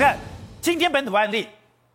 看，今天本土案例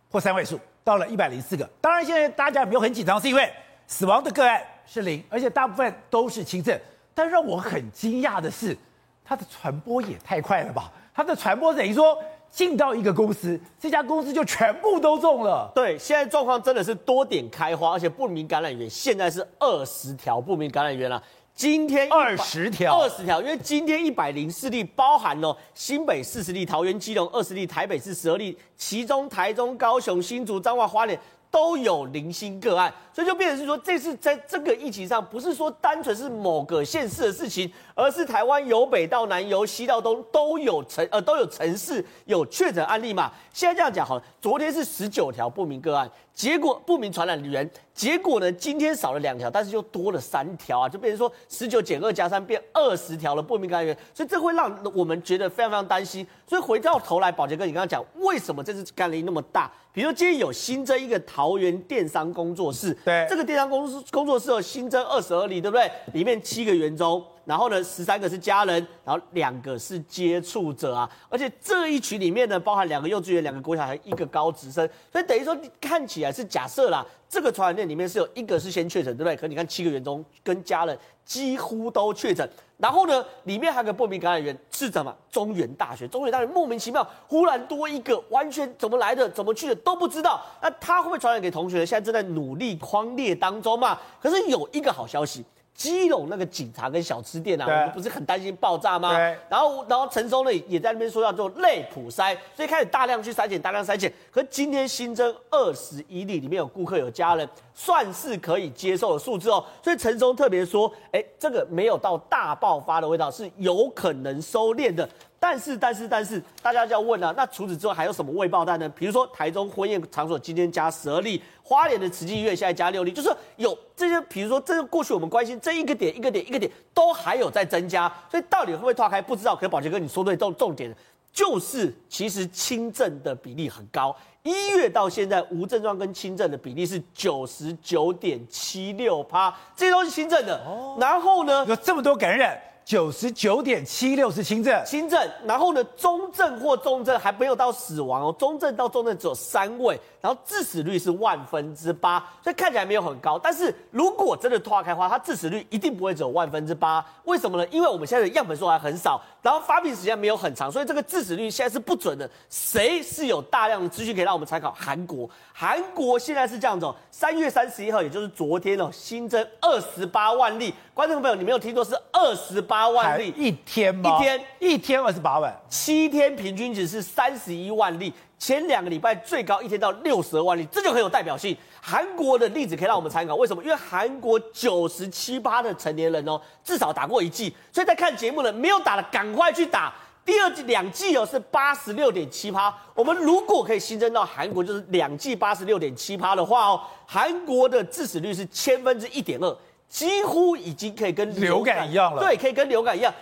破三位数，到了一百零四个。当然，现在大家也没有很紧张，是因为死亡的个案是零，而且大部分都是轻症。但让我很惊讶的是，它的传播也太快了吧？它的传播等于说进到一个公司，这家公司就全部都中了。对，现在状况真的是多点开花，而且不明感染源现在是二十条不明感染源了。今天二十条，二十条，因为今天一百零四例，包含了新北四十例、桃园、基隆二十例、台北市十二例，其中台中、高雄、新竹、彰化、花莲都有零星个案，所以就变成是说，这次在这个疫情上，不是说单纯是某个县市的事情，而是台湾由北到南、由西到东都有城呃都有城市有确诊案例嘛。现在这样讲好了，昨天是十九条不明个案。结果不明传染源，结果呢？今天少了两条，但是又多了三条啊，就变成说十九减二加三变二十条了不明感染源，所以这会让我们觉得非常非常担心。所以回到头来，宝杰哥，你刚刚讲为什么这次感染那么大？比如说今天有新增一个桃园电商工作室，对，这个电商工作工作室有新增二十二例，对不对？里面七个员中。然后呢，十三个是家人，然后两个是接触者啊，而且这一群里面呢，包含两个幼稚园、两个国小，还一个高职生，所以等于说看起来是假设啦，这个传染链里面是有一个是先确诊，对不对？可你看七个员中跟家人几乎都确诊，然后呢，里面还有个不明感染源是什么？中原大学，中原大学莫名其妙忽然多一个，完全怎么来的、怎么去的都不知道，那他会不会传染给同学？现在正在努力框列当中嘛。可是有一个好消息。基隆那个警察跟小吃店啊，我们不是很担心爆炸吗？对。然后，然后陈松呢也在那边说要做类普筛，所以开始大量去筛检，大量筛检。可是今天新增二十一例，里面有顾客有家人，算是可以接受的数字哦。所以陈松特别说，哎，这个没有到大爆发的味道，是有可能收敛的。但是，但是，但是，大家就要问了，那除此之外还有什么未爆弹呢？比如说台中婚宴场所今天加十二例，花莲的慈济医院现在加六例，就是有这些，比如说这个过去我们关心这一个点一个点一个点都还有在增加，所以到底会不会拓开不知道。可是宝杰哥你说对重重点就是其实轻症的比例很高，一月到现在无症状跟轻症的比例是九十九点七六趴，这些都是轻症的。哦，然后呢，有这么多感染。九十九点七六是轻症，轻症，然后呢，中症或重症还没有到死亡哦，中症到重症只有三位，然后致死率是万分之八，所以看起来没有很高。但是如果真的拓开的话，它致死率一定不会只有万分之八。为什么呢？因为我们现在的样本数还很少，然后发病时间没有很长，所以这个致死率现在是不准的。谁是有大量的资讯可以让我们参考？韩国，韩国现在是这样子哦，三月三十一号，也就是昨天哦，新增二十八万例。观众朋友，你没有听错，是二十八万例一天吗？一天一天二十八万，七天平均值是三十一万例。前两个礼拜最高一天到六十二万例，这就很有代表性。韩国的例子可以让我们参考，为什么？因为韩国九十七趴的成年人哦，至少打过一剂，所以在看节目的没有打的赶快去打。第二剂两剂哦是八十六点七趴。我们如果可以新增到韩国就是两剂八十六点七趴的话哦，韩国的致死率是千分之一点二。几乎已经可以跟流感一样了，对，可以跟流感一样。